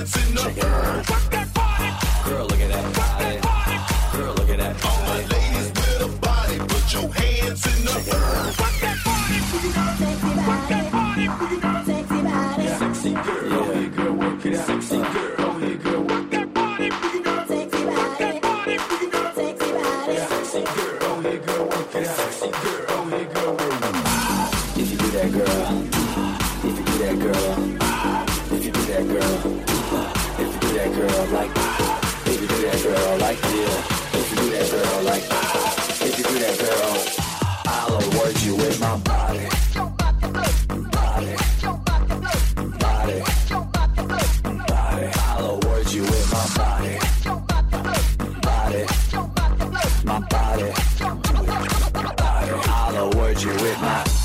Check it out. Girl, look at that body. Girl, look at that All my ladies with a body, put your hands in the air. Sexy body, Sexy girl, oh yeah, girl, work it out. Sexy girl, oh girl, work sexy body, sexy body. Sexy girl, oh yeah, girl, work it out. Sexy girl, oh girl, work it out. If you do that, girl. If you do that, girl. If you do that, girl. That, girl, like. Ah. If you do that, girl, like yeah. If you do that, girl, like. Ah. If you do that, girl, I'll award you with my body. Body. Body. Body. I'll award you with my body. Body. My. Body.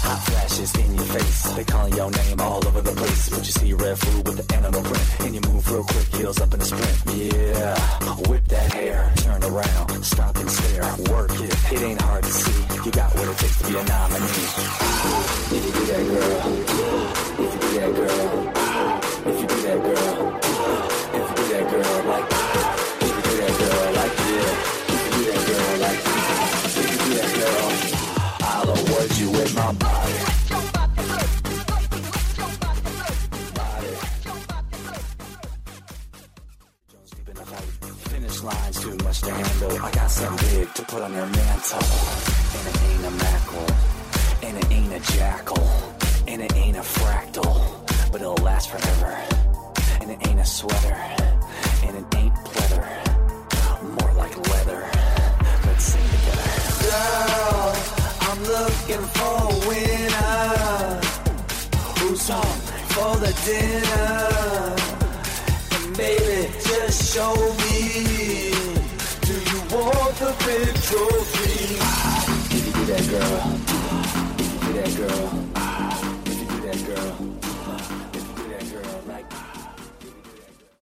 Hot flashes in your face. They calling your name all over the place. But you see red food with the animal print. And you move real quick, heels up in a sprint. Yeah. Whip that hair. Turn around. Stop and stare. Work it. It ain't hard to see. You got what it takes to be a nominee. If you that, girl. If you that, line's too much to handle. I got something big to put on your mantle. And it ain't a mackerel. And it ain't a jackal. And it ain't a fractal. But it'll last forever. And it ain't a sweater. Looking for a winner. Who's home for the dinner? And baby, just show me. Do you want the big trophy?